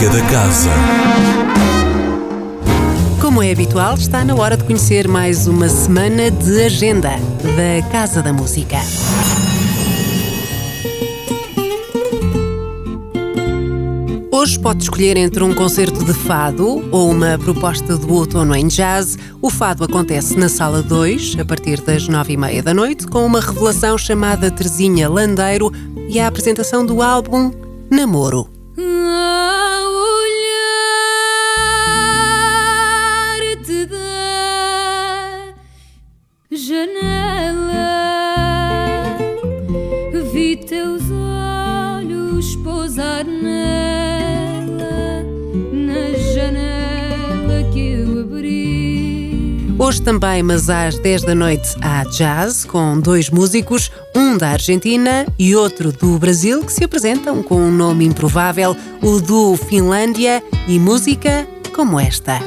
Música da Casa. Como é habitual, está na hora de conhecer mais uma semana de agenda da Casa da Música. Hoje pode escolher entre um concerto de fado ou uma proposta do outono em jazz. O fado acontece na Sala 2, a partir das nove e meia da noite, com uma revelação chamada Terezinha Landeiro e a apresentação do álbum Namoro. Hoje também, mas às 10 da noite, há jazz com dois músicos, um da Argentina e outro do Brasil, que se apresentam com um nome improvável, o do Finlândia e música como esta.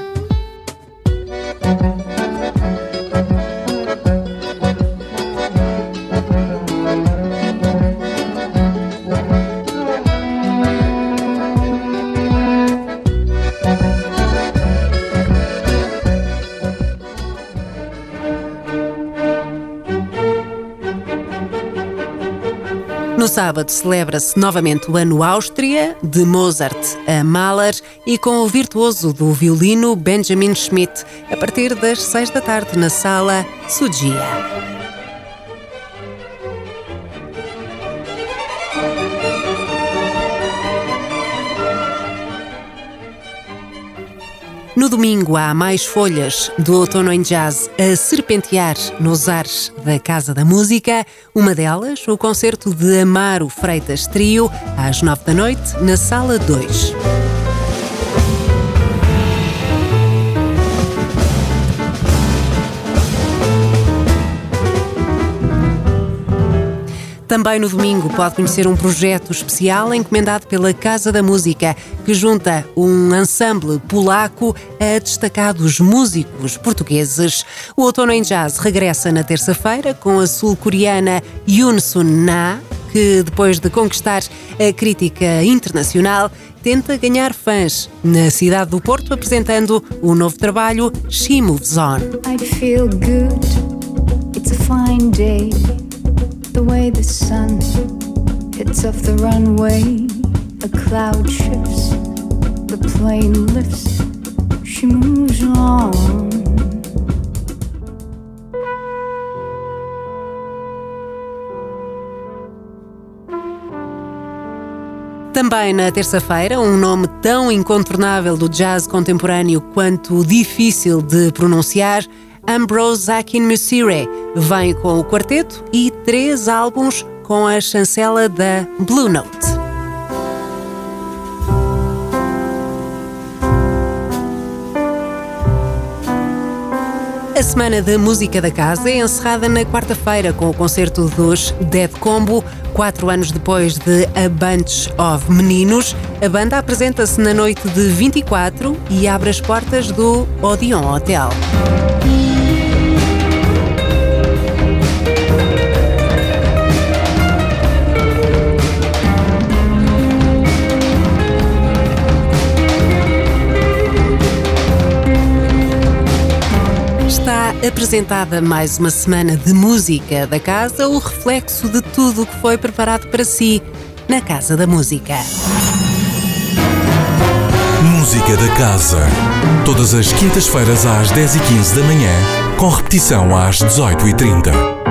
No sábado celebra-se novamente o ano Áustria, de Mozart a Mahler e com o virtuoso do violino Benjamin Schmidt, a partir das seis da tarde na sala Sugia. No domingo há mais folhas do Outono em Jazz a serpentear nos ares da Casa da Música. Uma delas, o concerto de Amaro Freitas Trio, às nove da noite, na Sala 2. Também no domingo pode conhecer um projeto especial encomendado pela Casa da Música, que junta um ensemble polaco a destacados músicos portugueses. O Outono em Jazz regressa na terça-feira com a sul-coreana Yoon Sun Na, que depois de conquistar a crítica internacional, tenta ganhar fãs na cidade do Porto apresentando o novo trabalho She Moves On. Off the runway. Cloud shifts, the plane lifts, she moves on. Também na terça-feira, um nome tão incontornável do jazz contemporâneo quanto difícil de pronunciar, Ambrose Akinmusire vem com o quarteto e três álbuns com a chancela da Blue Note. A Semana da Música da Casa é encerrada na quarta-feira com o concerto dos Dead Combo. Quatro anos depois de A Bunch of Meninos, a banda apresenta-se na noite de 24 e abre as portas do Odeon Hotel. Apresentada mais uma semana de música da casa, o reflexo de tudo o que foi preparado para si na Casa da Música. Música da Casa. Todas as quintas-feiras às 10h15 da manhã, com repetição às 18h30.